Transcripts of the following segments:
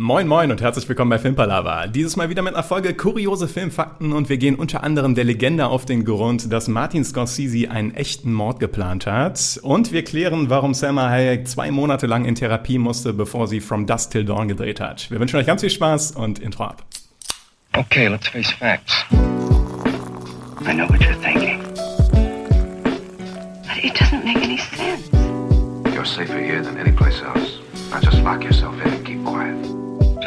Moin Moin und herzlich willkommen bei Filmpalava. Dieses Mal wieder mit einer Folge kuriose Filmfakten und wir gehen unter anderem der Legende auf den Grund, dass Martin Scorsese einen echten Mord geplant hat und wir klären, warum Selma Hayek zwei Monate lang in Therapie musste, bevor sie From Dusk Till Dawn gedreht hat. Wir wünschen euch ganz viel Spaß und Intro ab. Okay, let's face facts. I know what you're thinking. But it doesn't make any sense. You're safer here than any place else. Now just lock yourself in and keep quiet.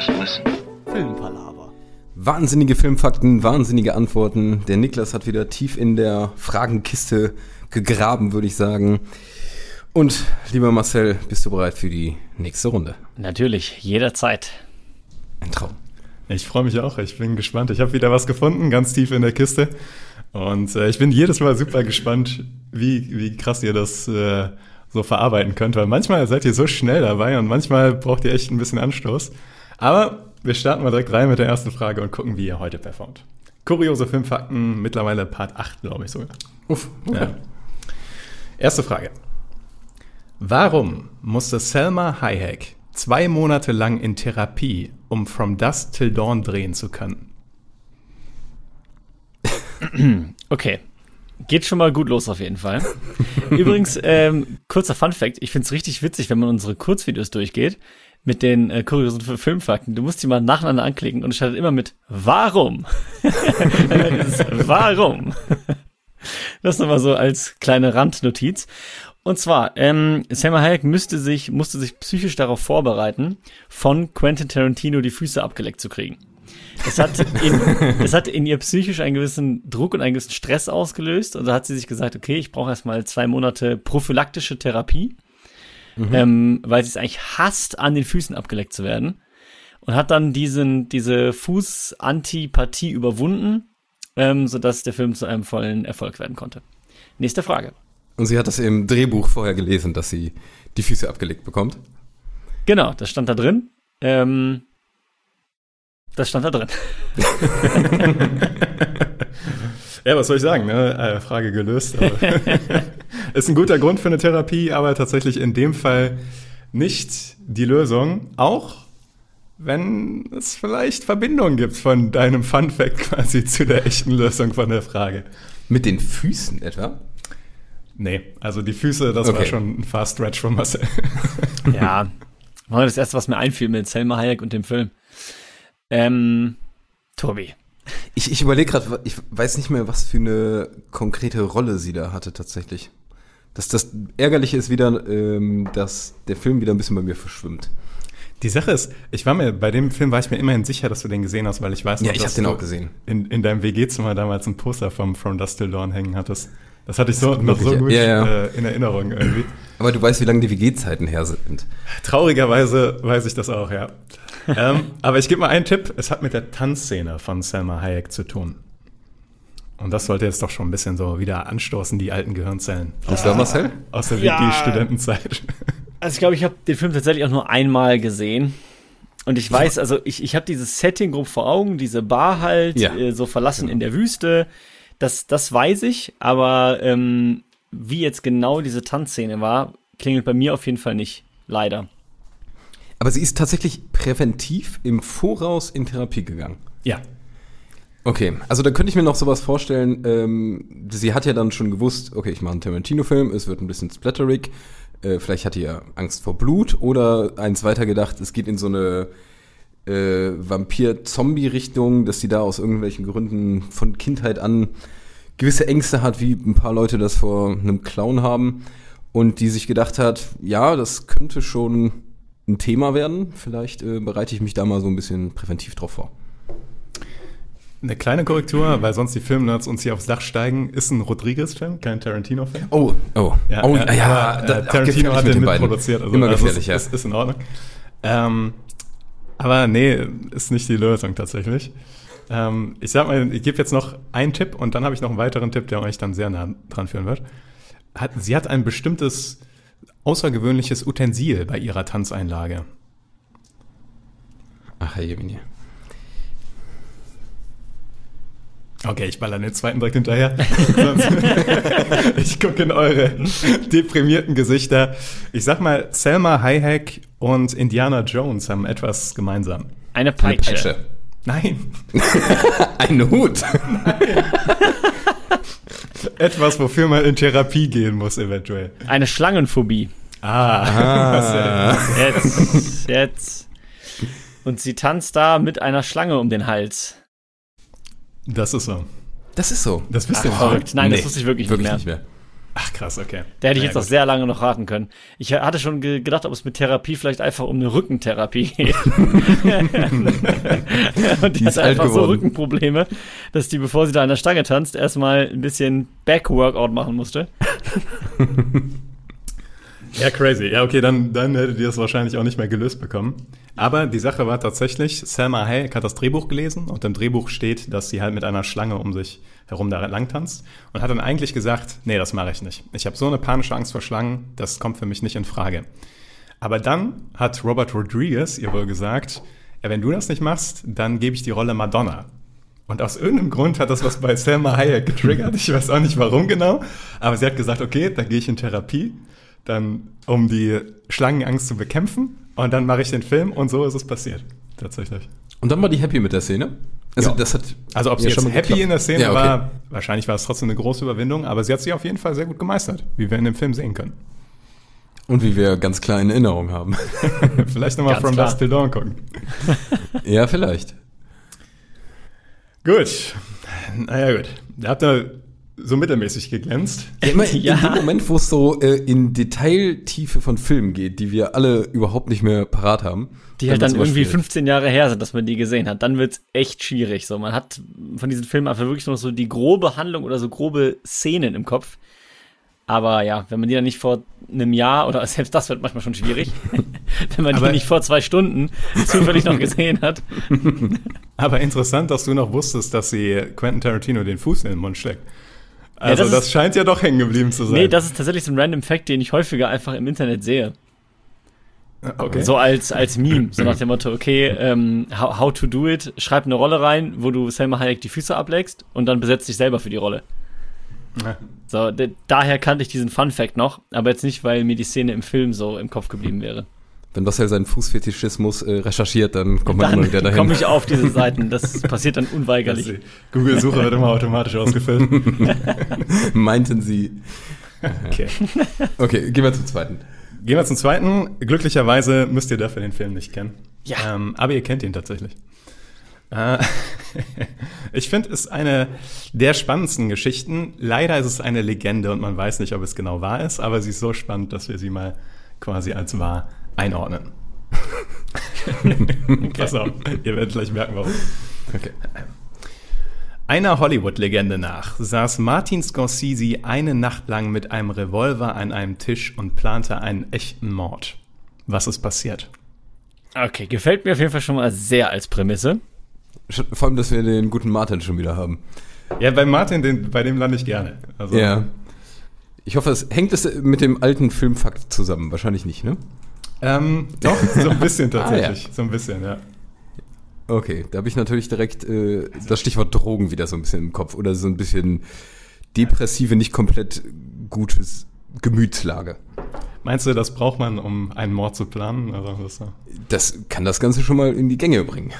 Just listen. Filmpalaver. Wahnsinnige Filmfakten, wahnsinnige Antworten. Der Niklas hat wieder tief in der Fragenkiste gegraben, würde ich sagen. Und lieber Marcel, bist du bereit für die nächste Runde? Natürlich, jederzeit. Ein Traum. Ich freue mich auch, ich bin gespannt. Ich habe wieder was gefunden, ganz tief in der Kiste. Und äh, ich bin jedes Mal super gespannt, wie, wie krass ihr das äh, so verarbeiten könnt, weil manchmal seid ihr so schnell dabei und manchmal braucht ihr echt ein bisschen Anstoß. Aber wir starten mal direkt rein mit der ersten Frage und gucken, wie ihr heute performt. Kuriose Filmfakten, mittlerweile Part 8, glaube ich sogar. Uff, okay. Ja. Erste Frage. Warum musste Selma Hayek zwei Monate lang in Therapie, um From Dusk Till Dawn drehen zu können? Okay. Geht schon mal gut los auf jeden Fall. Übrigens, ähm, kurzer Fun Fact, ich find's richtig witzig, wenn man unsere Kurzvideos durchgeht mit den äh, kuriosen Filmfakten. Du musst die mal nacheinander anklicken und es startet immer mit Warum? Warum? Das nochmal so als kleine Randnotiz. Und zwar, ähm, Selma Hayek müsste sich, musste sich psychisch darauf vorbereiten, von Quentin Tarantino die Füße abgeleckt zu kriegen. Es hat, in, es hat in ihr psychisch einen gewissen Druck und einen gewissen Stress ausgelöst. Und da hat sie sich gesagt, okay, ich brauche erstmal zwei Monate prophylaktische Therapie, ähm, weil sie es eigentlich hasst, an den Füßen abgeleckt zu werden. Und hat dann diesen, diese Fußantipathie überwunden, ähm, sodass der Film zu einem vollen Erfolg werden konnte. Nächste Frage. Und sie hat das im Drehbuch vorher gelesen, dass sie die Füße abgelegt bekommt. Genau, das stand da drin. Ähm, das stand da drin. Ja, was soll ich sagen? Ne? Äh, Frage gelöst. Ist ein guter Grund für eine Therapie, aber tatsächlich in dem Fall nicht die Lösung. Auch wenn es vielleicht Verbindungen gibt von deinem Fun Fact quasi zu der echten Lösung von der Frage. Mit den Füßen etwa? Nee, also die Füße, das war Okay. schon ein Fast Stretch von Marcel. Ja, war das erste, was mir einfiel mit Selma Hayek und dem Film. Ähm, Tobi. Ich, ich überlege gerade, ich weiß nicht mehr, was für eine konkrete Rolle sie da hatte tatsächlich. Das, das Ärgerliche ist wieder, ähm, dass der Film wieder ein bisschen bei mir verschwimmt. Die Sache ist, ich war mir, bei dem Film war ich mir immerhin sicher, dass du den gesehen hast, weil ich weiß noch, Ja, ich dass den du auch gesehen. In, in deinem WG-Zimmer damals ein Poster vom From Dust Till Dawn hängen hattest. Das hatte ich so, noch so gut Ja, ja. Äh, in Erinnerung irgendwie. Aber du weißt, wie lange die WG-Zeiten her sind. Traurigerweise weiß ich das auch, ja. ähm, aber ich gebe mal einen Tipp. Es hat mit der Tanzszene von Selma Hayek zu tun. Und das sollte jetzt doch schon ein bisschen so wieder anstoßen, die alten Gehirnzellen. Aus der Marcel? Aus der Ja. Wiki-Studentenzeit. Also ich glaube, ich habe den Film tatsächlich auch nur einmal gesehen. Und ich weiß, also ich, ich habe dieses Setting grob vor Augen, diese Bar halt, Ja. äh, so verlassen in der Wüste. Das, das weiß ich, aber ähm, wie jetzt genau diese Tanzszene war, klingelt bei mir auf jeden Fall nicht. Leider. Aber sie ist tatsächlich präventiv im Voraus in Therapie gegangen. ja. Okay, also da könnte ich mir noch sowas vorstellen. Ähm, sie hat ja dann schon gewusst, okay, ich mache einen Tarantino-Film, es wird ein bisschen splatterig. Äh, vielleicht hatte ihr Angst vor Blut oder eins weiter gedacht, es geht in so eine äh, Vampir-Zombie-Richtung, dass sie da aus irgendwelchen Gründen von Kindheit an gewisse Ängste hat, wie ein paar Leute das vor einem Clown haben. Und die sich gedacht hat, ja, das könnte schon ein Thema werden. Vielleicht äh, bereite ich mich da mal so ein bisschen präventiv drauf vor. Eine kleine Korrektur, weil sonst die Filmnerds uns hier aufs Dach steigen, ist ein Rodriguez-Film, kein Tarantino-Film. Oh, oh, Ja, oh, ja, ja, aber, äh, Tarantino hat mit den mitproduziert. Also, Immer also gefährlich, ja. ist, ist, ist in Ordnung. Ähm, aber nee, ist nicht die Lösung tatsächlich. Ähm, ich sag mal, ich gebe jetzt noch einen Tipp und dann habe ich noch einen weiteren Tipp, der euch dann sehr nah dran führen wird. Hat, sie hat ein bestimmtes außergewöhnliches Utensil bei ihrer Tanzeinlage. Ach, Herr Jemini. Okay, ich baller den zweiten direkt hinterher. Ich gucke in eure deprimierten Gesichter. Ich sag mal, Selma Hayek und Indiana Jones haben etwas gemeinsam. Eine Eine Peitsche. Peitsche. Nein, Ein Hut. etwas, wofür man in Therapie gehen muss, eventuell. Eine Schlangenphobie. Ah, Jetzt, jetzt. Und sie tanzt da mit einer Schlange um den Hals. Das ist so. Das ist so. Das wisst ihr verrückt. Nein, das wusste ich wirklich nicht mehr. nicht mehr. Ach, krass, okay. Da hätte ich Ja, jetzt noch gut. sehr lange noch raten können. Ich hatte schon ge gedacht, ob es mit Therapie vielleicht einfach um eine Rückentherapie geht. Und die, ist hat alt einfach so geworden. Rückenprobleme, dass die, bevor sie da an der Stange tanzt, erstmal ein bisschen Back-Workout machen musste. Ja, crazy. Ja, okay, dann, dann hättet ihr es wahrscheinlich auch nicht mehr gelöst bekommen. Aber die Sache war tatsächlich, Selma Hayek hat das Drehbuch gelesen und im Drehbuch steht, dass sie halt mit einer Schlange um sich herum da lang tanzt und hat dann eigentlich gesagt, nee, das mache ich nicht. Ich habe so eine panische Angst vor Schlangen, das kommt für mich nicht in Frage. Aber dann hat Robert Rodriguez ihr wohl gesagt, ja, wenn du das nicht machst, dann gebe ich die Rolle Madonna. Und aus irgendeinem Grund hat das was bei Selma Hayek getriggert. Ich weiß auch nicht warum genau. Aber sie hat gesagt, okay, dann gehe ich in Therapie, dann um die Schlangenangst zu bekämpfen. Und dann mache ich den Film und so ist es passiert. Tatsächlich. Und dann war die happy mit der Szene. Also Ja. das hat Also ob sie ja jetzt schon happy geklappt. in der Szene Ja, okay. war, wahrscheinlich war es trotzdem eine große Überwindung, aber sie hat sie auf jeden Fall sehr gut gemeistert, wie wir in dem Film sehen können. Und wie wir ganz klar in Erinnerung haben. Vielleicht nochmal From klar. Dusk Till Dawn gucken. ja, vielleicht. Gut. Naja, gut. Da habt ihr so mittelmäßig geglänzt. Ja, immer Ja. in dem Moment, wo es so äh, in Detailtiefe von Filmen geht, die wir alle überhaupt nicht mehr parat haben. Die halt dann irgendwie schwierig. 15 Jahre her sind, dass man die gesehen hat. Dann wird's echt schwierig. So, man hat von diesen Filmen einfach wirklich nur so die grobe Handlung oder so grobe Szenen im Kopf. Aber ja, wenn man die dann nicht vor einem Jahr oder selbst das wird manchmal schon schwierig, wenn man Aber- die nicht vor zwei Stunden zufällig noch gesehen hat. Aber interessant, dass du noch wusstest, dass sie Quentin Tarantino den Fuß in den Mund steckt. Also das das, ist- scheint ja doch hängen geblieben zu sein. Nee, das ist tatsächlich so ein random Fact, den ich häufiger einfach im Internet sehe. okay. So als, als Meme. So nach dem Motto, okay, ähm, how, how to do it, schreib eine Rolle rein, wo du Selma Hayek die Füße ablegst und dann besetzt dich selber für die Rolle. Ja. So, daher kannte ich diesen Fun Fact noch, aber jetzt nicht, weil mir die Szene im Film so im Kopf geblieben wäre. Wenn Marcel seinen Fußfetischismus äh, recherchiert, dann kommt man immer wieder Dann dahin. komme ich auf diese Seiten. Das passiert dann unweigerlich. Google-Suche wird immer automatisch ausgefüllt. Meinten sie. Okay. Okay, gehen wir zum zweiten. Gehen wir zum zweiten. Glücklicherweise müsst ihr dafür den Film nicht kennen. Ja. Ähm, aber ihr kennt ihn tatsächlich. Äh, ich finde, es ist eine der spannendsten Geschichten. Leider ist es eine Legende und man weiß nicht, ob es genau wahr ist, aber sie ist so spannend, dass wir sie mal quasi als wahr einordnen. Pass auf, ihr werdet gleich merken, warum. Okay. Einer Hollywood-Legende nach saß Martin Scorsese eine Nacht lang mit einem Revolver an einem Tisch und plante einen echten Mord. Was ist passiert? Okay, gefällt mir auf jeden Fall schon mal sehr als Prämisse. Vor allem, dass wir den guten Martin schon wieder haben. Ja, bei Martin, den, bei dem lande ich gerne. Also, Ja. Ich hoffe, es hängt es mit dem alten Filmfakt zusammen. Wahrscheinlich nicht, ne? Ähm, doch, so ein bisschen tatsächlich. Ah, So ein bisschen, ja. Okay, da habe ich natürlich direkt äh, das Stichwort Drogen wieder so ein bisschen im Kopf. Oder so ein bisschen depressive, nicht komplett gutes Gemütslage. Meinst du, das braucht man, um einen Mord zu planen? Also, das, so. Das kann das Ganze schon mal in die Gänge bringen.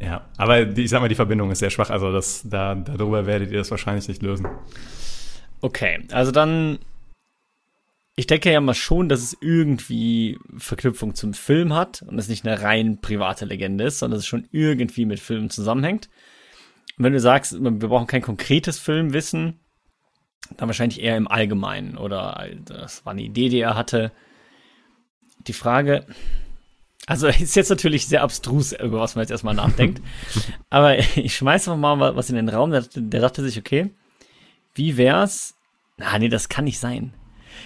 ja, aber die, ich sag mal, die Verbindung ist sehr schwach. Also das, da, darüber werdet ihr das wahrscheinlich nicht lösen. Okay, also dann. Ich denke ja mal schon, dass es irgendwie Verknüpfung zum Film hat und es nicht eine rein private Legende ist, sondern dass es schon irgendwie mit Filmen zusammenhängt. Und wenn du sagst, wir brauchen kein konkretes Filmwissen, dann wahrscheinlich eher im Allgemeinen oder das war eine Idee, die er hatte. Die Frage, also ist jetzt natürlich sehr abstrus, über was man jetzt erstmal nachdenkt, aber ich schmeiße einfach mal was in den Raum, der, der dachte sich, okay, wie wär's? Na, nee, das kann nicht sein.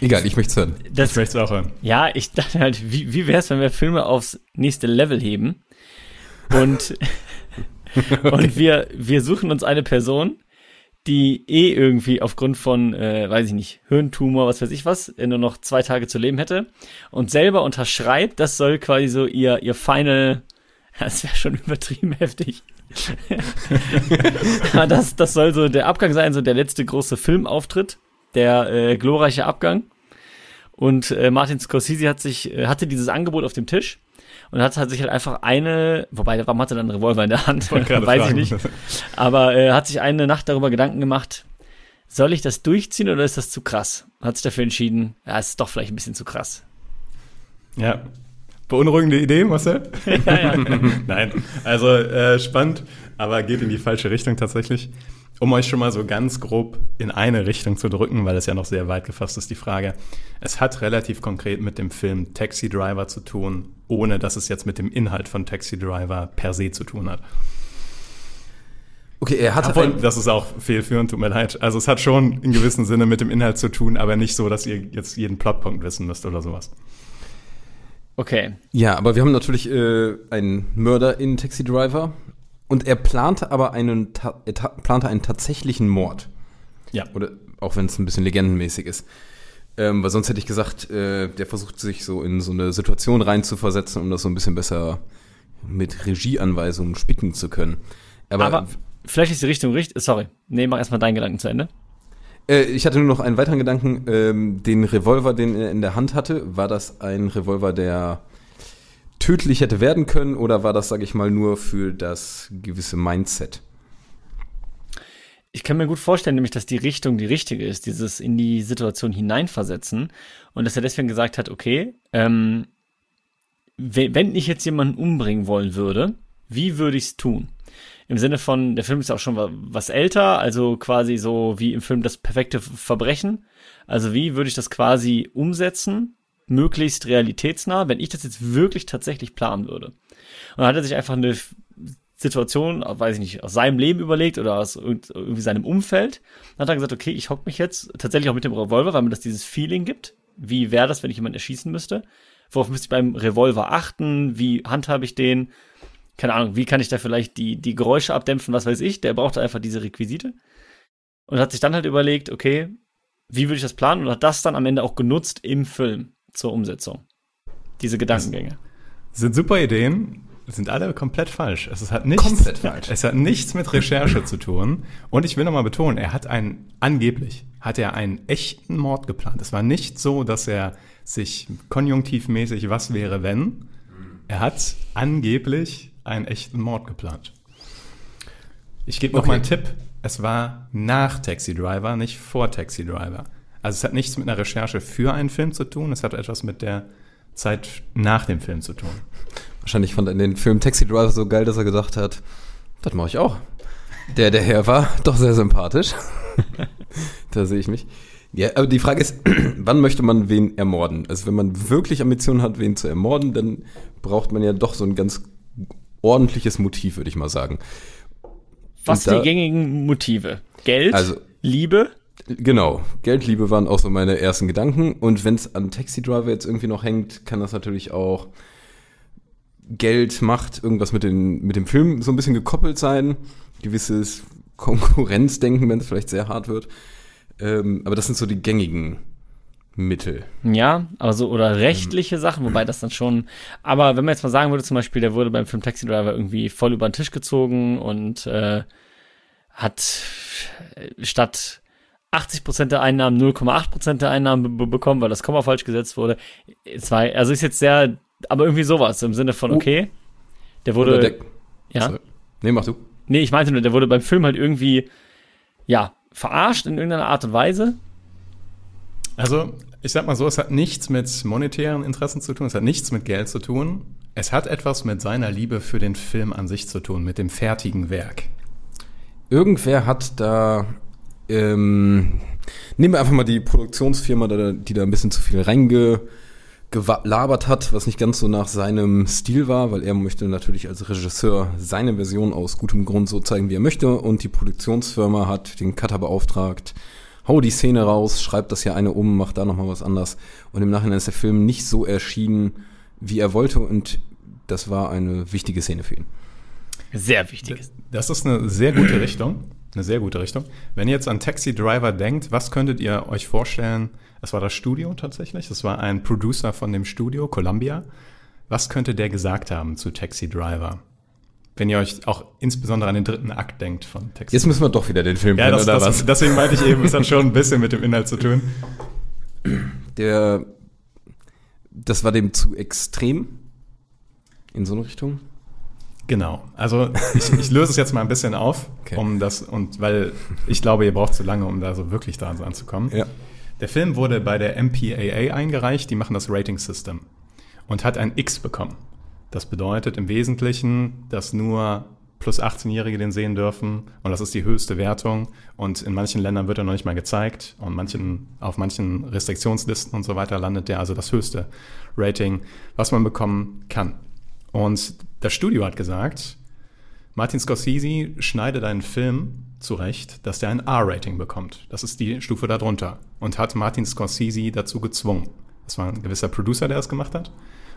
Egal, ich möchte es hören. Das, Ich möchte es auch hören. ja, ich dachte halt, wie, wie wär's, wenn wir Filme aufs nächste Level heben und, und wir, wir suchen uns eine Person, die eh irgendwie aufgrund von, äh, weiß ich nicht, Hirntumor, was weiß ich was, äh, nur noch zwei Tage zu leben hätte und selber unterschreibt, das soll quasi so ihr, ihr Final, das wäre schon übertrieben heftig. Das, das soll so der Abgang sein, so der letzte große Filmauftritt, der äh, glorreiche Abgang. Und äh, Martin Scorsese hat sich, äh, hatte dieses Angebot auf dem Tisch und hat, hat sich halt einfach eine, wobei, warum hat er dann einen Revolver in der Hand? Weiß fragen. ich nicht. Aber äh, hat sich eine Nacht darüber Gedanken gemacht, soll ich das durchziehen oder ist das zu krass? Hat sich dafür entschieden, ja, es ist doch vielleicht ein bisschen zu krass. Ja. Beunruhigende Idee, Marcel? Ja, ja. Nein, also äh, spannend, aber geht in die falsche Richtung tatsächlich. Um euch schon mal so ganz grob in eine Richtung zu drücken, weil es ja noch sehr weit gefasst ist, die Frage. Es hat relativ konkret mit dem Film Taxi Driver zu tun, ohne dass es jetzt mit dem Inhalt von Taxi Driver per se zu tun hat. Okay, er hatte Obwohl, das ist auch fehlführend, tut mir leid. Also es hat schon in gewissem Sinne mit dem Inhalt zu tun, aber nicht so, dass ihr jetzt jeden Plotpunkt wissen müsst oder sowas. Okay. Ja, aber wir haben natürlich äh, einen Mörder in Taxi Driver und er plante aber einen, er plante einen tatsächlichen Mord. Ja. Oder auch wenn es ein bisschen legendenmäßig ist. Ähm, weil sonst hätte ich gesagt, äh, der versucht sich so in so eine Situation reinzuversetzen, um das so ein bisschen besser mit Regieanweisungen spicken zu können. Aber, Aber vielleicht ist die Richtung richtig. Sorry. Nee, mach erstmal deinen Gedanken zu Ende. äh, ich hatte nur noch einen weiteren Gedanken. Ähm, den Revolver, den er in der Hand hatte, war das ein Revolver, der tödlich hätte werden können oder war das, sage ich mal, nur für das gewisse Mindset? Ich kann mir gut vorstellen, nämlich, dass die Richtung die richtige ist, dieses in die Situation hineinversetzen. Und dass er deswegen gesagt hat, okay, ähm, we- wenn ich jetzt jemanden umbringen wollen würde, wie würde ich es tun? Im Sinne von, der Film ist ja auch schon wa- was älter, also quasi so wie im Film das perfekte Verbrechen. Also wie würde ich das quasi umsetzen, möglichst realitätsnah, wenn ich das jetzt wirklich tatsächlich planen würde? Und dann hat er sich einfach eine Situation, weiß ich nicht, aus seinem Leben überlegt oder aus irgend- irgendwie seinem Umfeld. Dann hat er gesagt, okay, ich hock mich jetzt tatsächlich auch mit dem Revolver, weil mir das dieses Feeling gibt. Wie wäre das, wenn ich jemanden erschießen müsste? Worauf müsste ich beim Revolver achten? Wie handhabe ich den? Keine Ahnung, wie kann ich da vielleicht die, die Geräusche abdämpfen? Was weiß ich? Der braucht einfach diese Requisite. Und hat sich dann halt überlegt, okay, wie würde ich das planen? Und hat das dann am Ende auch genutzt im Film zur Umsetzung. Diese Gedankengänge. Sind super Ideen, sind alle komplett falsch. Es hat nichts, Komplett falsch. Es hat nichts mit Recherche zu tun. Und ich will nochmal betonen, er hat einen, angeblich, hat er einen echten Mord geplant. Es war nicht so, dass er sich konjunktivmäßig, was wäre wenn? Er hat angeblich einen echten Mord geplant. Ich gebe noch Okay. mal einen Tipp. Es war nach Taxi Driver, nicht vor Taxi Driver. Also es hat nichts mit einer Recherche für einen Film zu tun, es hat etwas mit der Zeit nach dem Film zu tun. Wahrscheinlich fand er den Film Taxi Driver so geil, dass er gesagt hat, das mache ich auch. Der, der Herr war doch sehr sympathisch. da sehe ich mich. Ja, aber die Frage ist, wann möchte man wen ermorden? Also wenn man wirklich Ambitionen hat, wen zu ermorden, dann braucht man ja doch so ein ganz ordentliches Motiv, würde ich mal sagen. Was da- die gängigen Motive? Geld? Also- Liebe? Genau, Geldliebe waren auch so meine ersten Gedanken. Und wenn es an Taxi Driver jetzt irgendwie noch hängt, kann das natürlich auch Geld, Macht, irgendwas mit, den, mit dem Film so ein bisschen gekoppelt sein. Gewisses Konkurrenzdenken, wenn es vielleicht sehr hart wird. Ähm, aber das sind so die gängigen Mittel. Ja, also oder rechtliche Sachen, wobei das dann schon. Aber wenn man jetzt mal sagen würde, zum Beispiel, der wurde beim Film Taxi Driver irgendwie voll über den Tisch gezogen und äh, hat äh, statt 80% der Einnahmen 0,8% der Einnahmen be bekommen, weil das Komma falsch gesetzt wurde. Es war, also ist jetzt sehr, aber irgendwie sowas im Sinne von, Oh. okay, der wurde, der, ja, Sorry. Nee, mach du. nee, ich meinte nur, der wurde beim Film halt irgendwie, ja, verarscht in irgendeiner Art und Weise. Also, ich sag mal so, es hat nichts mit monetären Interessen zu tun, es hat nichts mit Geld zu tun. Es hat etwas mit seiner Liebe für den Film an sich zu tun, mit dem fertigen Werk. Irgendwer hat da, ähm, nehmen wir einfach mal die Produktionsfirma, die da ein bisschen zu viel reingelabert hat, was nicht ganz so nach seinem Stil war, weil er möchte natürlich als Regisseur seine Version aus gutem Grund so zeigen, wie er möchte. Und die Produktionsfirma hat den Cutter beauftragt, hau die Szene raus, schreib das hier eine um, mach da nochmal was anders. Und im Nachhinein ist der Film nicht so erschienen, wie er wollte. Und das war eine wichtige Szene für ihn. Sehr wichtig. Das ist eine sehr gute Richtung. Eine sehr gute Richtung. Wenn ihr jetzt an Taxi Driver denkt, was könntet ihr euch vorstellen? Es war das Studio tatsächlich. Das war ein Producer von dem Studio, Columbia. Was könnte der gesagt haben zu Taxi Driver? Wenn ihr euch auch insbesondere an den dritten Akt denkt von Taxi Jetzt müssen wir doch wieder den Film Ja, kennen, das, oder das, was? deswegen meinte ich eben, es hat schon ein bisschen mit dem Inhalt zu tun. Der das war dem zu extrem? In so eine Richtung? Genau. Also ich, ich löse es jetzt mal ein bisschen auf, Okay. um das und weil ich glaube, ihr braucht zu lange, um da so wirklich dran anzukommen. Ja. Der Film wurde bei der MPAA eingereicht, die machen das Rating System und hat ein X bekommen. Das bedeutet im Wesentlichen, dass nur plus 18-Jährige den sehen dürfen und das ist die höchste Wertung und in manchen Ländern wird er noch nicht mal gezeigt und manchen, auf manchen Restriktionslisten und so weiter landet der also das höchste Rating, was man bekommen kann. Und das Studio hat gesagt, Martin Scorsese schneidet einen Film zurecht, dass der ein R-Rating bekommt. Das ist die Stufe darunter. Und hat Martin Scorsese dazu gezwungen. Das war ein gewisser Producer, der das gemacht hat.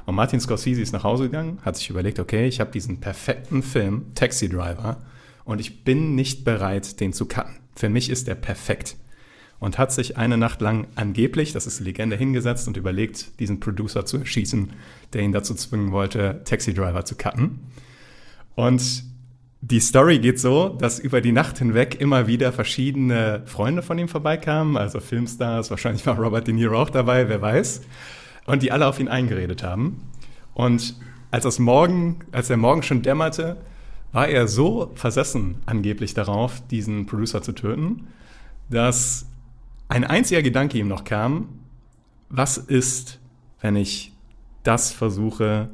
Und Martin Scorsese ist nach Hause gegangen, hat sich überlegt, okay, ich habe diesen perfekten Film, Taxi Driver, und ich bin nicht bereit, den zu cutten. Für mich ist der perfekt. Und hat sich eine Nacht lang angeblich, das ist die Legende, hingesetzt und überlegt, diesen Producer zu erschießen, der ihn dazu zwingen wollte, Taxi Driver zu cutten. Und die Story geht so, dass über die Nacht hinweg immer wieder verschiedene Freunde von ihm vorbeikamen, also Filmstars, wahrscheinlich war Robert De Niro auch dabei, wer weiß, und die alle auf ihn eingeredet haben. Und als das Morgen, als der Morgen schon dämmerte, war er so versessen angeblich darauf, diesen Producer zu töten, dass ein einziger Gedanke ihm noch kam, was ist, wenn ich das versuche,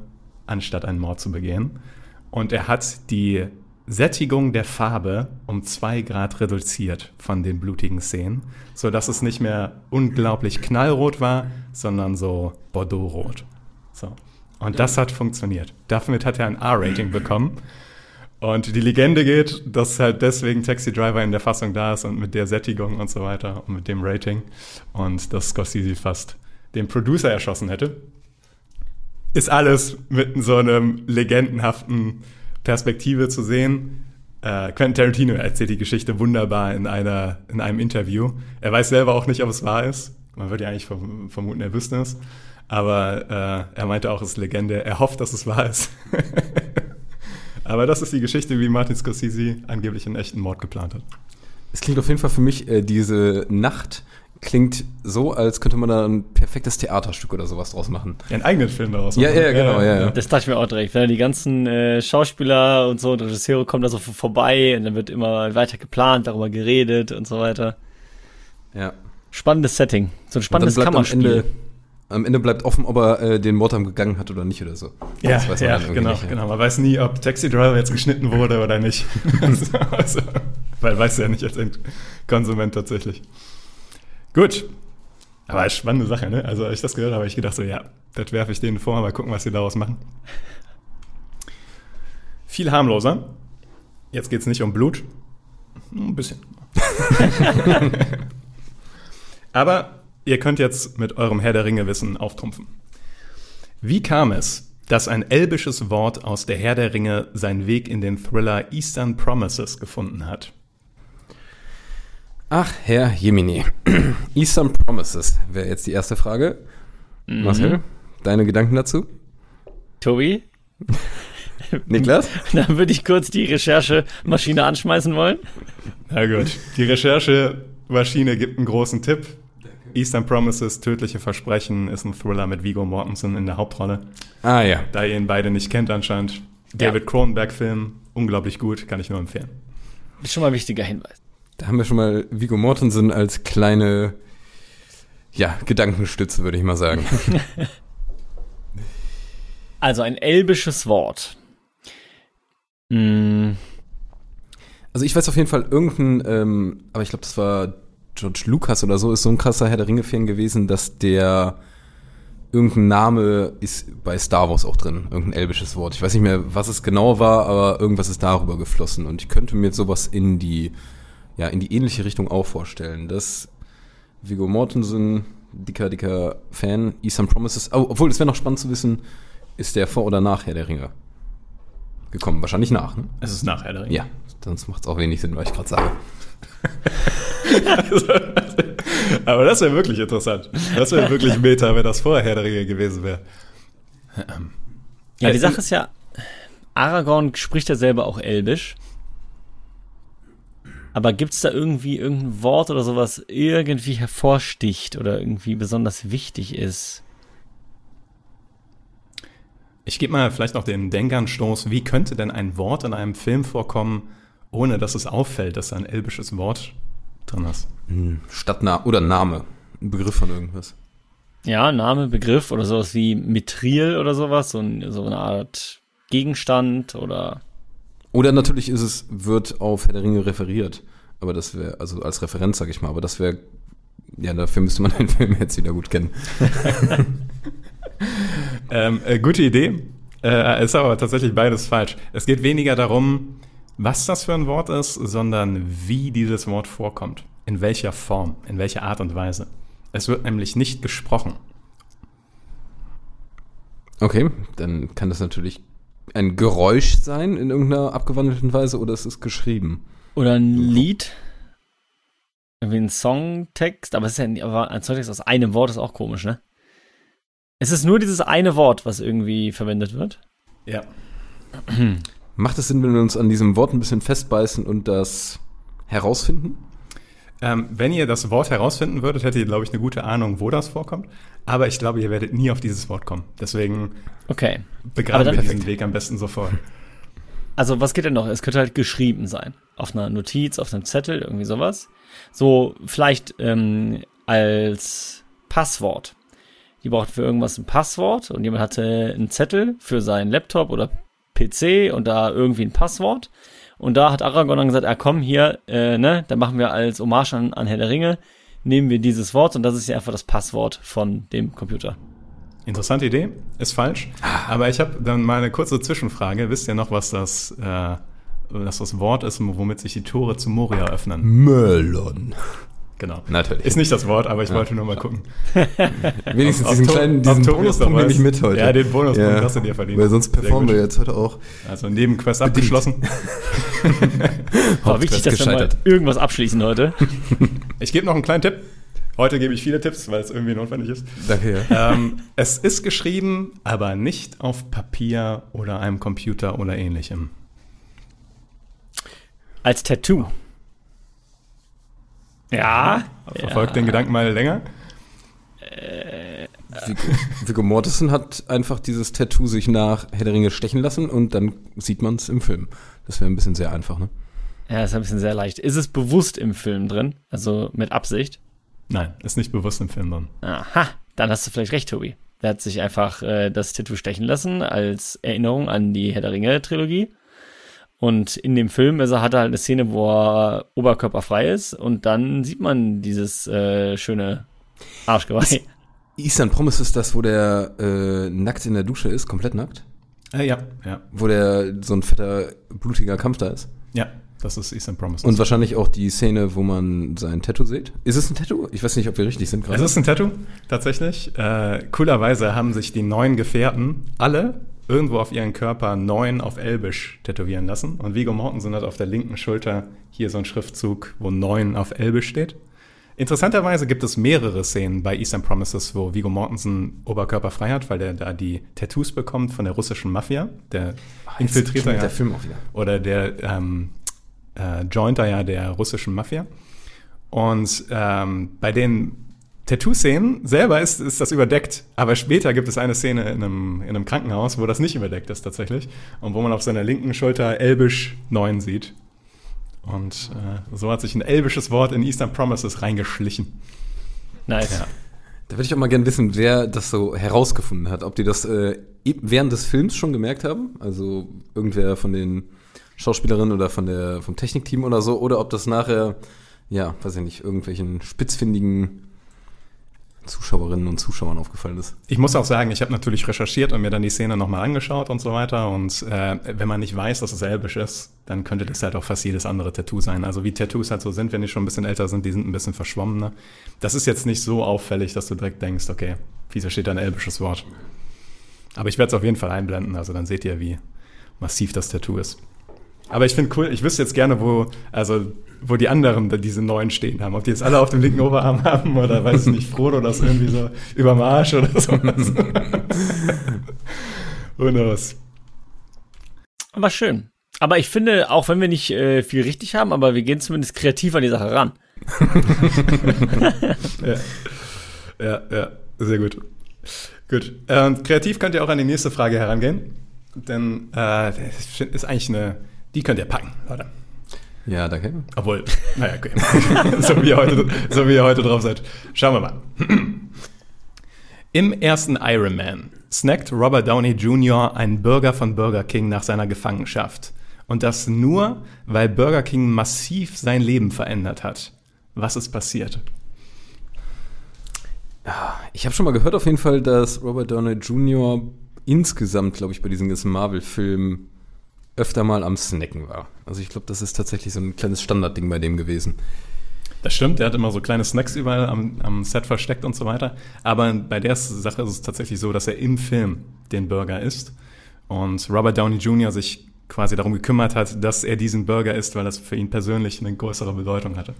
anstatt einen Mord zu begehen? Und er hat die Sättigung der Farbe um zwei Grad reduziert von den blutigen Szenen, so dass es nicht mehr unglaublich knallrot war, sondern so Bordeauxrot. So. Und das hat funktioniert. Damit hat er ein R-Rating bekommen. Und die Legende geht, dass halt deswegen Taxi Driver in der Fassung da ist und mit der Sättigung und so weiter und mit dem Rating und dass Scorsese fast den Producer erschossen hätte. Ist alles mit so einem legendenhaften Perspektive zu sehen. Äh, Quentin Tarantino erzählt die Geschichte wunderbar in, einer, in einem Interview. Er weiß selber auch nicht, ob es wahr ist. Man würde ja eigentlich verm- vermuten, er wüsste es. Aber äh, er meinte auch, es ist Legende. Er hofft, dass es wahr ist. Aber das ist die Geschichte, wie Martin Scorsese angeblich einen echten Mord geplant hat. Es klingt auf jeden Fall für mich, äh, diese Nacht klingt so, als könnte man da ein perfektes Theaterstück oder sowas draus machen. Einen eigenen Film daraus Ja, machen. ja, genau, ja, ja. Das dachte ich mir auch direkt. Wenn dann die ganzen äh, Schauspieler und so und Regisseure kommen da so vor- vorbei und dann wird immer weiter geplant, darüber geredet und so weiter. Ja. Spannendes Setting. So ein spannendes Kammerspiel. Am Ende bleibt offen, ob er äh, den Mord am gegangen hat oder nicht oder so. Ja, Das weiß man ja dann genau, nicht, ja. genau. Man weiß nie, ob Taxi Driver jetzt geschnitten wurde oder nicht. also, weil weiß ja nicht als Endkonsument tatsächlich. Gut. Aber ist spannende Sache, ne? Also, als ich das gehört habe, habe ich gedacht, so, ja, das werfe ich denen vor, mal gucken, was sie daraus machen. Viel harmloser. Jetzt geht es nicht um Blut. Ein bisschen. Aber ihr könnt jetzt mit eurem Herr der Ringe-Wissen auftrumpfen. Wie kam es, dass ein elbisches Wort aus der Herr der Ringe seinen Weg in den Thriller Eastern Promises gefunden hat? Ach, Herr Jemini. Eastern Promises wäre jetzt die erste Frage. Mhm. Marcel, deine Gedanken dazu? Tobi, Niklas? dann würde ich kurz die Recherchemaschine anschmeißen wollen. Na gut, die Recherchemaschine gibt einen großen Tipp. Eastern Promises, Tödliche Versprechen ist ein Thriller mit Vigo Mortensen in der Hauptrolle. Ah ja. Da ihr ihn beide nicht kennt anscheinend. David Cronenberg-Film, unglaublich gut, kann ich nur empfehlen. Ist schon mal ein wichtiger Hinweis. Da haben wir schon mal Vigo Mortensen als kleine, ja, Gedankenstütze, würde ich mal sagen. Also ein elbisches Wort. Mm, Also ich weiß auf jeden Fall irgendein, ähm, aber ich glaube, das war George Lucas oder so, ist so ein krasser Herr der Ringe-Fan gewesen, dass der irgendein Name ist bei Star Wars auch drin, irgendein elbisches Wort. Ich weiß nicht mehr, was es genau war, aber irgendwas ist darüber geflossen und ich könnte mir sowas in die, ja, in die ähnliche Richtung auch vorstellen. Das Viggo Mortensen, dicker, dicker Fan, Eastern Promises, oh, obwohl, es wäre noch spannend zu wissen, ist der vor oder nach Herr der Ringe gekommen? Wahrscheinlich nach, ne? Es ist nachher der Ring. Ja, sonst macht es auch wenig Sinn, was ich gerade sage. Aber das wäre wirklich interessant. Das wäre wirklich Meta, wenn das vorher der Ringe gewesen wäre. ja, die Äh, Sache ist ja, Aragorn spricht ja selber auch Elbisch. Aber gibt es da irgendwie irgendein Wort oder sowas irgendwie hervorsticht oder irgendwie besonders wichtig ist? Ich gebe mal vielleicht noch den Denkanstoß. Wie könnte denn ein Wort in einem Film vorkommen, ohne dass es auffällt, dass da ein elbisches Wort drin ist? Stadtname oder Name. Ein Begriff von irgendwas. Ja, Name, Begriff oder sowas wie Mithril oder sowas, so, ein, so eine Art Gegenstand oder Oder natürlich ist es, wird auf Herr der Ringe referiert. Aber das wäre, also als Referenz, sag ich mal, aber das wäre, ja, dafür müsste man den Film jetzt wieder gut kennen. Ähm, äh, gute Idee. Äh, ist aber tatsächlich beides falsch. Es geht weniger darum, was das für ein Wort ist, sondern wie dieses Wort vorkommt. In welcher Form, in welcher Art und Weise. Es wird nämlich nicht gesprochen. Okay, dann kann das natürlich ein Geräusch sein in irgendeiner abgewandelten Weise oder es ist geschrieben. Oder ein Lied. Irgendwie ein Songtext, aber es ist ja aber ein Songtext aus einem Wort ist auch komisch, ne? Es ist nur dieses eine Wort, was irgendwie verwendet wird. Ja. Macht es Sinn, wenn wir uns an diesem Wort ein bisschen festbeißen und das herausfinden? Ähm, wenn ihr das Wort herausfinden würdet, hättet ihr, glaube ich, eine gute Ahnung, wo das vorkommt. Aber ich glaube, ihr werdet nie auf dieses Wort kommen. Deswegen Okay. begraben Aber wir diesen Weg am besten sofort. Also, was geht denn noch? Es könnte halt geschrieben sein. Auf einer Notiz, auf einem Zettel, irgendwie sowas. So, vielleicht ähm, als Passwort. Die braucht für irgendwas ein Passwort und jemand hatte einen Zettel für seinen Laptop oder PC und da irgendwie ein Passwort. Und da hat Aragorn dann gesagt, ah komm, hier, äh, ne, da machen wir als Hommage an, an Herr der Ringe, nehmen wir dieses Wort und das ist ja einfach das Passwort von dem Computer. Interessante Idee, ist falsch. Aber ich habe dann mal eine kurze Zwischenfrage. Wisst ihr noch, was das, äh, was das Wort ist, womit sich die Tore zu Moria öffnen? Melon. Genau. Natürlich. Ist nicht das Wort, aber ich wollte nur mal gucken. Wenigstens Ob diesen To- kleinen diesen Bonuspunkt nehme ich mit heute. Ja, den Bonuspunkt hast du dir verdient. Weil sonst performen wir jetzt heute auch. Also Nebenquest abgeschlossen. War wichtig, dass wir mal irgendwas abschließen heute. Ich gebe noch einen kleinen Tipp. Heute gebe ich viele Tipps, weil es irgendwie notwendig ist. Danke, ja. ähm, es ist geschrieben, aber nicht auf Papier oder einem Computer oder ähnlichem. Als Tattoo. Ja. Verfolgt den Gedanken mal länger. Viggo, Viggo Mortensen hat einfach dieses Tattoo sich nach Herr der Ringe stechen lassen und dann sieht man es im Film. Das wäre ein bisschen sehr einfach, ne? Ja, ist ein bisschen sehr leicht. Ist es bewusst im Film drin? Also mit Absicht? Nein, ist nicht bewusst im Film drin. Aha, dann hast du vielleicht recht, Tobi. Der hat sich einfach äh, das Tattoo stechen lassen als Erinnerung an die Herr der Ringe-Trilogie. Und in dem Film ist er, hat er halt eine Szene, wo er oberkörperfrei ist und dann sieht man dieses äh, schöne Arschgeweih. Eastern Promise ist das, wo der äh, nackt in der Dusche ist, komplett nackt? Äh, ja, ja, Wo der so ein fetter, blutiger Kampf da ist. ja. Das ist Eastern Promise. Und wahrscheinlich auch die Szene, wo man sein Tattoo sieht. Ist es ein Tattoo? Ich weiß nicht, ob wir richtig sind Es gerade. ist ein Tattoo, tatsächlich. Äh, coolerweise haben sich die neun Gefährten alle irgendwo auf ihren Körper neun auf Elbisch tätowieren lassen. Und Viggo Mortensen hat auf der linken Schulter hier so einen Schriftzug, wo neun auf Elbisch steht. Interessanterweise gibt es mehrere Szenen bei Eastern Promises, wo Viggo Mortensen oberkörperfrei hat, weil der da die Tattoos bekommt von der russischen Mafia. Der infiltriert mit ja. der Film auch wieder. Oder der ähm, äh, Jointer ja der russischen Mafia. Und ähm, bei den Tattoo-Szenen selber ist, ist das überdeckt, aber später gibt es eine Szene in einem, in einem Krankenhaus, wo das nicht überdeckt ist tatsächlich und wo man auf seiner linken Schulter Elbisch 9 sieht. Und äh, so hat sich ein elbisches Wort in Eastern Promises reingeschlichen. Nice. Ja. Da würde ich auch mal gerne wissen, wer das so herausgefunden hat. Ob die das äh, während des Films schon gemerkt haben, also irgendwer von den Schauspielerinnen oder von der, vom Technikteam oder so, oder ob das nachher, ja, weiß ich nicht, irgendwelchen spitzfindigen Zuschauerinnen und Zuschauern aufgefallen ist. Ich muss auch sagen, ich habe natürlich recherchiert und mir dann die Szene nochmal angeschaut und so weiter. Und äh, wenn man nicht weiß, dass es elbisch ist, dann könnte das halt auch fast jedes andere Tattoo sein. Also wie Tattoos halt so sind, wenn die schon ein bisschen älter sind, die sind ein bisschen verschwommener. Das ist jetzt nicht so auffällig, dass du direkt denkst, okay, wieso steht da ein elbisches Wort? Aber ich werde es auf jeden Fall einblenden, also dann seht ihr, wie massiv das Tattoo ist. Aber ich finde cool, ich wüsste jetzt gerne, wo, also, wo die anderen da diese neuen stehen haben. Ob die jetzt alle auf dem linken Oberarm haben oder weiß ich nicht, Frodo das irgendwie so überm Arsch oder sowas. Who knows? Aber schön. Aber ich finde, auch wenn wir nicht äh, viel richtig haben, aber wir gehen zumindest kreativ an die Sache ran. Ja, ja, ja sehr gut. Gut. Ähm, kreativ könnt ihr auch an die nächste Frage herangehen. Denn äh, das ist eigentlich eine, die könnt ihr packen, Leute. Ja, danke. Obwohl, naja, okay. so, wie ihr heute, so wie ihr heute drauf seid. Schauen wir mal. Im ersten Iron Man snackt Robert Downey Jr. einen Burger von Burger King nach seiner Gefangenschaft. Und das nur, weil Burger King massiv sein Leben verändert hat. Was ist passiert? Ich habe schon mal gehört auf jeden Fall, dass Robert Downey Jr. insgesamt, glaube ich, bei diesen ganzen Marvel-Filmen öfter mal am Snacken war. Also ich glaube, das ist tatsächlich so ein kleines Standardding bei dem gewesen. Das stimmt, der hat immer so kleine Snacks überall am, am Set versteckt und so weiter. Aber bei der Sache ist es tatsächlich so, dass er im Film den Burger isst und Robert Downey Jr. sich quasi darum gekümmert hat, dass er diesen Burger isst, weil das für ihn persönlich eine größere Bedeutung hatte.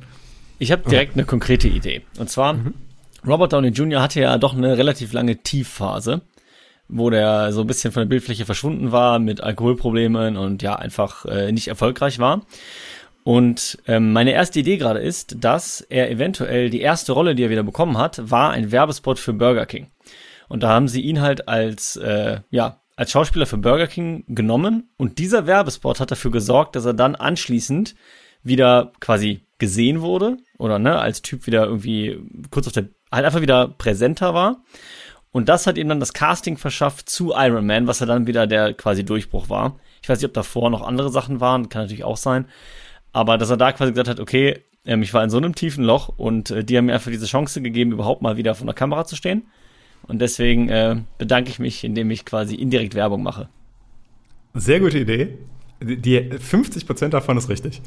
Ich habe direkt eine konkrete Idee. Und zwar, Robert Downey Jr. hatte ja doch eine relativ lange Tiefphase, wo der so ein bisschen von der Bildfläche verschwunden war mit Alkoholproblemen und ja, einfach äh, nicht erfolgreich war. Und ähm, meine erste Idee gerade ist, dass er eventuell die erste Rolle, die er wieder bekommen hat, war ein Werbespot für Burger King. Und da haben sie ihn halt als, äh, ja, als Schauspieler für Burger King genommen und dieser Werbespot hat dafür gesorgt, dass er dann anschließend wieder quasi gesehen wurde oder ne, als Typ wieder irgendwie kurz auf der, halt einfach wieder präsenter war. Und das hat ihm dann das Casting verschafft zu Iron Man, was ja dann wieder der quasi Durchbruch war. Ich weiß nicht, ob davor noch andere Sachen waren, kann natürlich auch sein. Aber dass er da quasi gesagt hat, okay, ähm, ich war in so einem tiefen Loch und äh, die haben mir einfach diese Chance gegeben, überhaupt mal wieder vor der Kamera zu stehen. Und deswegen äh, bedanke ich mich, indem ich quasi indirekt Werbung mache. Sehr gute Idee. Die, die 50% davon ist richtig.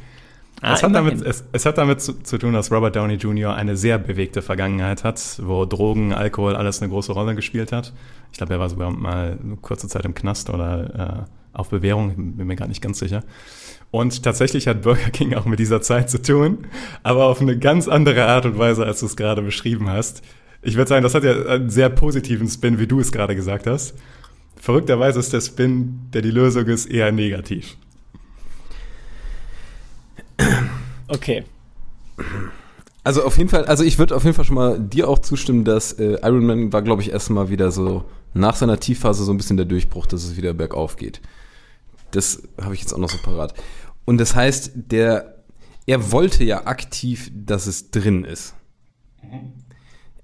Ah, es, hat damit, es, es hat damit zu, zu tun, dass Robert Downey Jr. eine sehr bewegte Vergangenheit hat, wo Drogen, Alkohol alles eine große Rolle gespielt hat. Ich glaube, er war sogar mal eine kurze Zeit im Knast oder äh, auf Bewährung, bin mir gar nicht ganz sicher. Und tatsächlich hat Burger King auch mit dieser Zeit zu tun, aber auf eine ganz andere Art und Weise, als du es gerade beschrieben hast. Ich würde sagen, das hat ja einen sehr positiven Spin, wie du es gerade gesagt hast. Verrückterweise ist der Spin, der die Lösung ist, eher negativ. Okay. Also auf jeden Fall, also ich würde auf jeden Fall schon mal dir auch zustimmen, dass äh, Iron Man war, glaube ich, erstmal wieder so nach seiner Tiefphase so ein bisschen der Durchbruch, dass es wieder bergauf geht. Das habe ich jetzt auch noch so parat. Und das heißt, der, er wollte ja aktiv, dass es drin ist.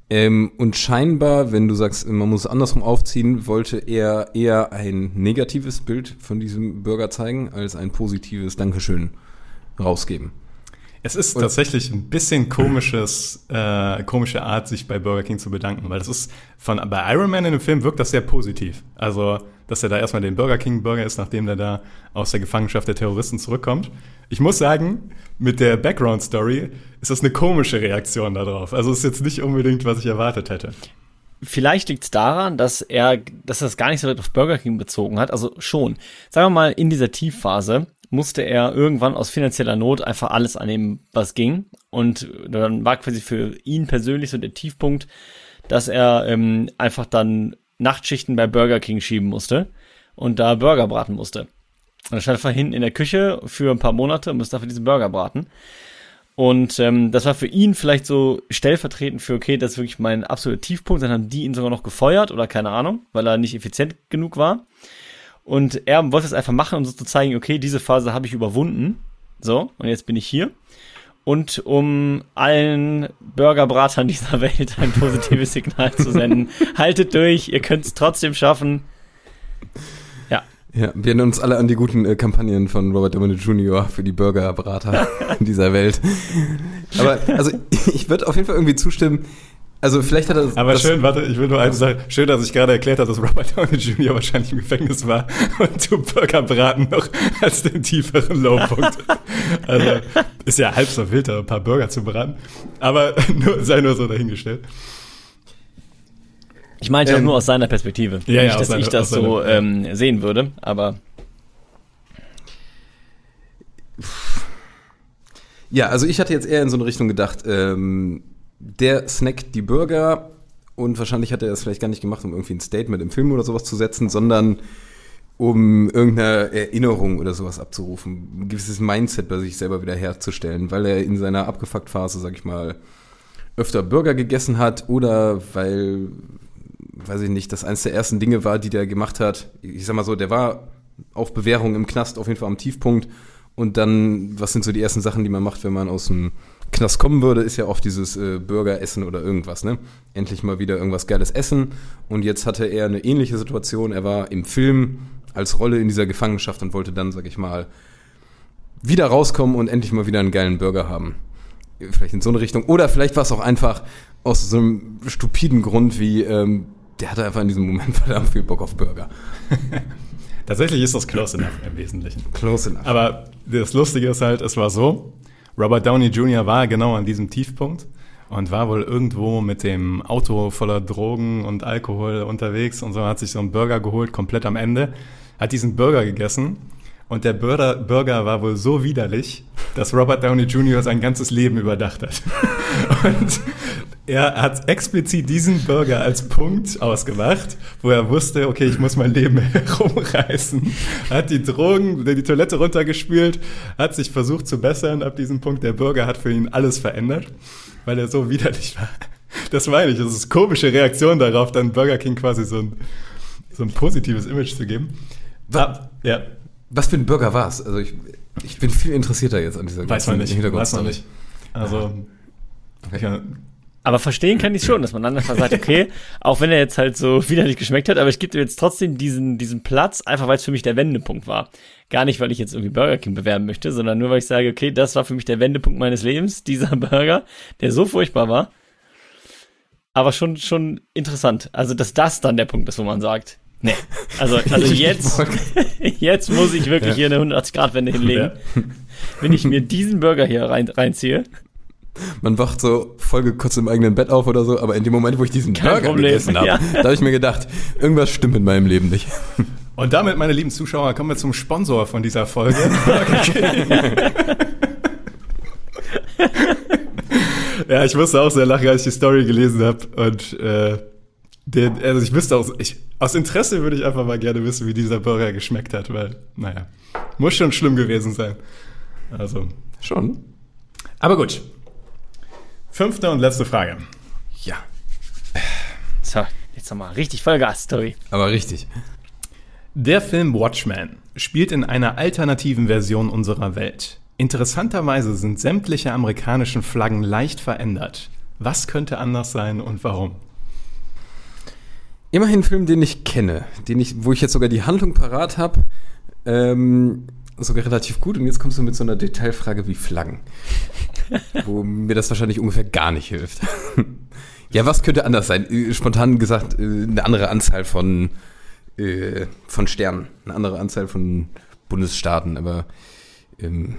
Ähm, und scheinbar, wenn du sagst, man muss es andersrum aufziehen, wollte er eher ein negatives Bild von diesem Burger zeigen, als ein positives Dankeschön rausgeben. Es ist tatsächlich ein bisschen komisches, äh, komische Art, sich bei Burger King zu bedanken, weil das ist von bei Iron Man in dem Film wirkt das sehr positiv. Also, dass er da erstmal den Burger King Burger ist, nachdem der da aus der Gefangenschaft der Terroristen zurückkommt. Ich muss sagen, mit der Background Story ist das eine komische Reaktion darauf. Also, es ist jetzt nicht unbedingt, was ich erwartet hätte. Vielleicht liegt es daran, dass er, dass er das gar nicht so direkt auf Burger King bezogen hat. Also schon. Sagen wir mal, in dieser Tiefphase musste er irgendwann aus finanzieller Not einfach alles annehmen, was ging. Und dann war quasi für ihn persönlich so der Tiefpunkt, dass er ähm, einfach dann Nachtschichten bei Burger King schieben musste und da Burger braten musste. Und dann stand er einfach hinten in der Küche für ein paar Monate und musste dafür diesen Burger braten. Und ähm, das war für ihn vielleicht so stellvertretend für, okay, das ist wirklich mein absoluter Tiefpunkt. Dann haben die ihn sogar noch gefeuert oder keine Ahnung, weil er nicht effizient genug war. Und er wollte es einfach machen, um so zu zeigen, okay, diese Phase habe ich überwunden. So, und jetzt bin ich hier. Und um allen Burgerbratern dieser Welt ein positives Signal zu senden. Haltet durch, ihr könnt es trotzdem schaffen. Ja. Ja, wir erinnern uns alle an die guten äh, Kampagnen von Robert Downey Jr. für die Burgerberater in dieser Welt. Aber also ich würde auf jeden Fall irgendwie zustimmen. Also vielleicht hat er Aber das, schön, warte, ich will nur eins sagen. Schön, dass ich gerade erklärt habe, dass Robert Downey Jr. wahrscheinlich im Gefängnis war und du Burgerbraten noch als den tieferen Lowpunkt. also ist ja halb so wild, da ein paar Burger zu braten. Aber nur, sei nur so dahingestellt. Ich meinte auch Ähm, nur aus seiner Perspektive. ja, Nicht, aus dass seiner- ich das so seiner- ähm, sehen würde, aber Ja, also ich hatte jetzt eher in so eine Richtung gedacht, ähm, der snackt die Burger und wahrscheinlich hat er das vielleicht gar nicht gemacht, um irgendwie ein Statement im Film oder sowas zu setzen, sondern um irgendeine Erinnerung oder sowas abzurufen, ein gewisses Mindset bei sich selber wieder herzustellen, weil er in seiner Abgefuckt-Phase, sag ich mal, öfter Burger gegessen hat oder weil weiß ich nicht, das eines der ersten Dinge war, die der gemacht hat. Ich sag mal so, der war auf Bewährung im Knast auf jeden Fall am Tiefpunkt. Und dann, was sind so die ersten Sachen, die man macht, wenn man aus dem Knast kommen würde, ist ja oft dieses äh, Burgeressen oder irgendwas, ne? Endlich mal wieder irgendwas geiles Essen. Und jetzt hatte er eine ähnliche Situation. Er war im Film als Rolle in dieser Gefangenschaft und wollte dann, sag ich mal, wieder rauskommen und endlich mal wieder einen geilen Burger haben. Vielleicht in so eine Richtung. Oder vielleicht war es auch einfach aus so einem stupiden Grund wie, ähm, der hatte einfach in diesem Moment verdammt viel Bock auf Burger. Tatsächlich ist das close enough im Wesentlichen. Close enough. Aber das Lustige ist halt, es war so, Robert Downey Jr. war genau an diesem Tiefpunkt und war wohl irgendwo mit dem Auto voller Drogen und Alkohol unterwegs und so hat sich so einen Burger geholt, komplett am Ende, hat diesen Burger gegessen und der Burger, Burger war wohl so widerlich, dass Robert Downey Jr. sein ganzes Leben überdacht hat. Und er hat explizit diesen Burger als Punkt ausgemacht, wo er wusste, okay, ich muss mein Leben herumreißen. Hat die Drogen, die Toilette runtergespült, hat sich versucht zu bessern ab diesem Punkt. Der Burger hat für ihn alles verändert, weil er so widerlich war. Das meine ich, das ist eine komische Reaktion darauf, dann Burger King quasi so ein, so ein positives Image zu geben. Wa- ja, Was für ein Burger war es? Also ich, ich bin viel interessierter jetzt an dieser weiß man nicht. Weiß man nicht. Also, ja, Aber verstehen kann ich schon, dass man dann einfach sagt, okay, auch wenn er jetzt halt so widerlich geschmeckt hat, aber ich gebe ihm jetzt trotzdem diesen, diesen Platz, einfach weil es für mich der Wendepunkt war. Gar nicht, weil ich jetzt irgendwie Burger King bewerben möchte, sondern nur, weil ich sage, okay, das war für mich der Wendepunkt meines Lebens, dieser Burger, der so furchtbar war. Aber schon, schon interessant. Also, dass das dann der Punkt ist, wo man sagt, nee. Also, also jetzt, jetzt muss ich wirklich hier eine 180-Grad-Wende hinlegen. Wenn ich mir diesen Burger hier rein, reinziehe, Man wacht so voll gekotzt im eigenen Bett auf oder so, aber in dem Moment, wo ich diesen Kein Burger Problem, gegessen habe, ja. da habe ich mir gedacht, irgendwas stimmt in meinem Leben nicht. Und damit, meine lieben Zuschauer, kommen wir zum Sponsor von dieser Folge. Burger King. ja, ich musste auch sehr lachen, als ich die Story gelesen habe. Und äh, den, also ich wüsste auch, ich, aus Interesse würde ich einfach mal gerne wissen, wie dieser Burger geschmeckt hat, weil, naja, muss schon schlimm gewesen sein. Also, Schon? aber gut. Fünfte und letzte Frage. Ja, so, jetzt nochmal richtig Vollgas, Story. aber richtig. Der Film Watchmen spielt in einer alternativen Version unserer Welt. Interessanterweise sind sämtliche amerikanischen Flaggen leicht verändert. Was könnte anders sein und warum? Immerhin ein Film, den ich kenne, den ich, wo ich jetzt sogar die Handlung parat habe, ähm, sogar relativ gut. Und jetzt kommst du mit so einer Detailfrage wie Flaggen, wo mir das wahrscheinlich ungefähr gar nicht hilft. ja, was könnte anders sein? Äh, Spontan gesagt, äh, eine andere Anzahl von, äh, von Sternen, eine andere Anzahl von Bundesstaaten, aber ähm,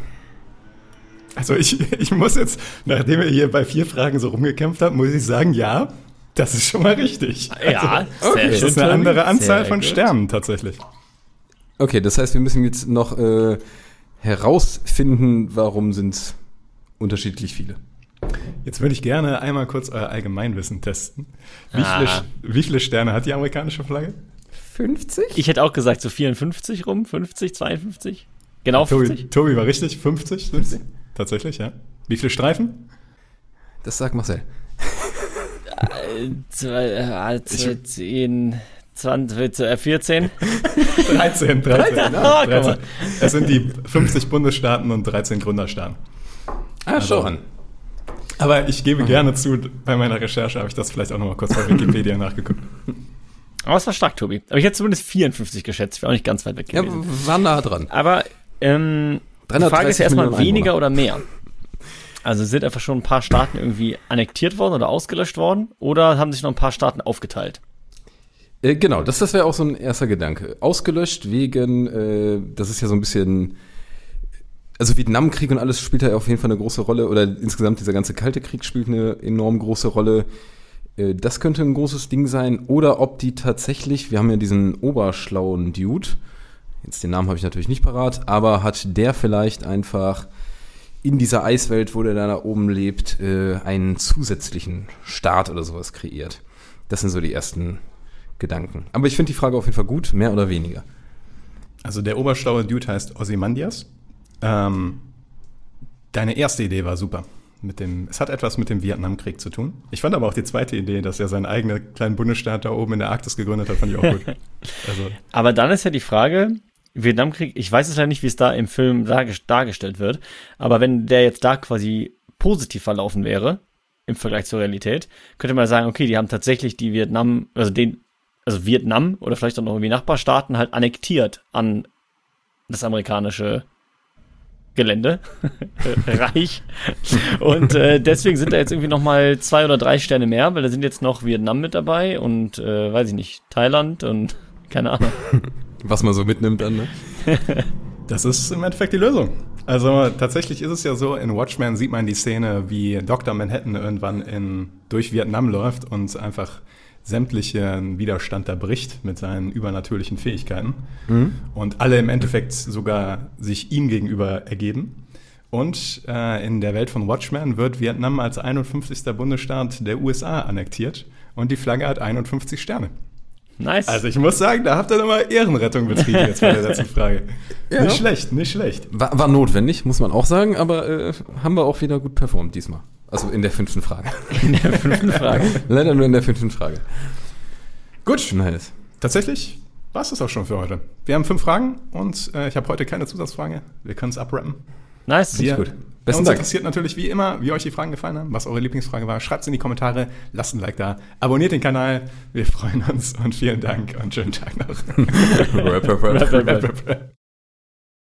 Also ich, ich muss jetzt, nachdem wir hier bei vier Fragen so rumgekämpft haben, muss ich sagen, ja, das ist schon mal richtig. Ja, also, okay. das ist eine andere Anzahl Sehr von gut. Sternen tatsächlich. okay, das heißt, wir müssen jetzt noch äh, herausfinden, warum sind es unterschiedlich viele. Jetzt würde ich gerne einmal kurz euer Allgemeinwissen testen. Wie, Ah. viele, wie viele Sterne hat die amerikanische Flagge? 50? Ich hätte auch gesagt, so 54 rum, 50, 52. Genau 50. Tobi, Tobi war richtig, 50 sind sie. Tatsächlich, ja. Wie viele Streifen? Das sagt Marcel. Äh, zwei, äh, zwei, 10, 20, äh, 14. 13, 13. 13, ah, guck 13. mal. Es sind die 50 Bundesstaaten und 13 Gründerstaaten. Ah, schau an. Aber ich gebe gerne zu, bei meiner Recherche habe ich das vielleicht auch nochmal kurz bei Wikipedia nachgeguckt. Aber es war stark, Tobi. Aber ich hätte zumindest 54 geschätzt. Ich wäre auch nicht ganz weit weg Ja, gewesen. war nah dran. Aber ähm, die 330 Frage ist ja erstmal Millionen weniger Einwohner. oder mehr. Also sind einfach schon ein paar Staaten irgendwie annektiert worden oder ausgelöscht worden? Oder haben sich noch ein paar Staaten aufgeteilt? Äh, genau, das, das wäre auch so ein erster Gedanke. Ausgelöscht wegen, äh, das ist ja so ein bisschen, also Vietnamkrieg und alles spielt da auf jeden Fall eine große Rolle, oder insgesamt dieser ganze Kalte Krieg spielt eine enorm große Rolle. Äh, das könnte ein großes Ding sein. Oder ob die tatsächlich, wir haben ja diesen oberschlauen Dude, jetzt den Namen habe ich natürlich nicht parat, aber hat der vielleicht einfach in dieser Eiswelt, wo der da oben lebt, äh, einen zusätzlichen Staat oder sowas kreiert. Das sind so die ersten Gedanken. Aber ich finde die Frage auf jeden Fall gut, mehr oder weniger. Also der oberschlaue Dude heißt Ozymandias. Ähm, deine erste Idee war super. mit dem, es hat etwas mit dem Vietnamkrieg zu tun. Ich fand aber auch die zweite Idee, dass er seinen eigenen kleinen Bundesstaat da oben in der Arktis gegründet hat, fand ich auch gut. Also, Aber dann ist ja die Frage, Vietnamkrieg, ich weiß es ja nicht, wie es da im Film darges- dargestellt wird, aber wenn der jetzt da quasi positiv verlaufen wäre, im Vergleich zur Realität, könnte man sagen, okay, die haben tatsächlich die Vietnam, also den, also Vietnam oder vielleicht auch noch irgendwie Nachbarstaaten halt annektiert an das amerikanische Gelände, Reich. Und äh, deswegen sind da jetzt irgendwie noch mal zwei oder drei Sterne mehr, weil da sind jetzt noch Vietnam mit dabei und, äh, weiß ich nicht, Thailand und keine Ahnung. Was man so mitnimmt dann, ne? Das ist im Endeffekt die Lösung. Also tatsächlich ist es ja so, in Watchmen sieht man die Szene, wie Dr. Manhattan irgendwann in, durch Vietnam läuft und einfach sämtlichen Widerstand da bricht mit seinen übernatürlichen Fähigkeiten. Und alle im Endeffekt sogar sich ihm gegenüber ergeben. Und äh, in der Welt von Watchmen wird Vietnam als 51. Bundesstaat der USA annektiert und die Flagge hat 51 Sterne. Nice. Also ich muss sagen, da habt ihr nochmal Ehrenrettung betrieben jetzt bei der letzten Frage. Ja. Nicht schlecht, nicht schlecht. War, war notwendig, muss man auch sagen, aber äh, haben wir auch wieder gut performt diesmal. Also in der fünften Frage. in der fünften Frage. Leider nur in der fünften Frage. Gut, Nice. tatsächlich war es das auch schon für heute. Wir haben fünf Fragen und äh, ich habe heute keine Zusatzfrage. Wir können es abrappen. Nice. Wir, gut. Besten uns Dank. interessiert natürlich wie immer, wie euch die Fragen gefallen haben, was eure Lieblingsfrage war. Schreibt es in die Kommentare, lasst ein Like da, abonniert den Kanal. Wir freuen uns und vielen Dank und schönen Tag noch.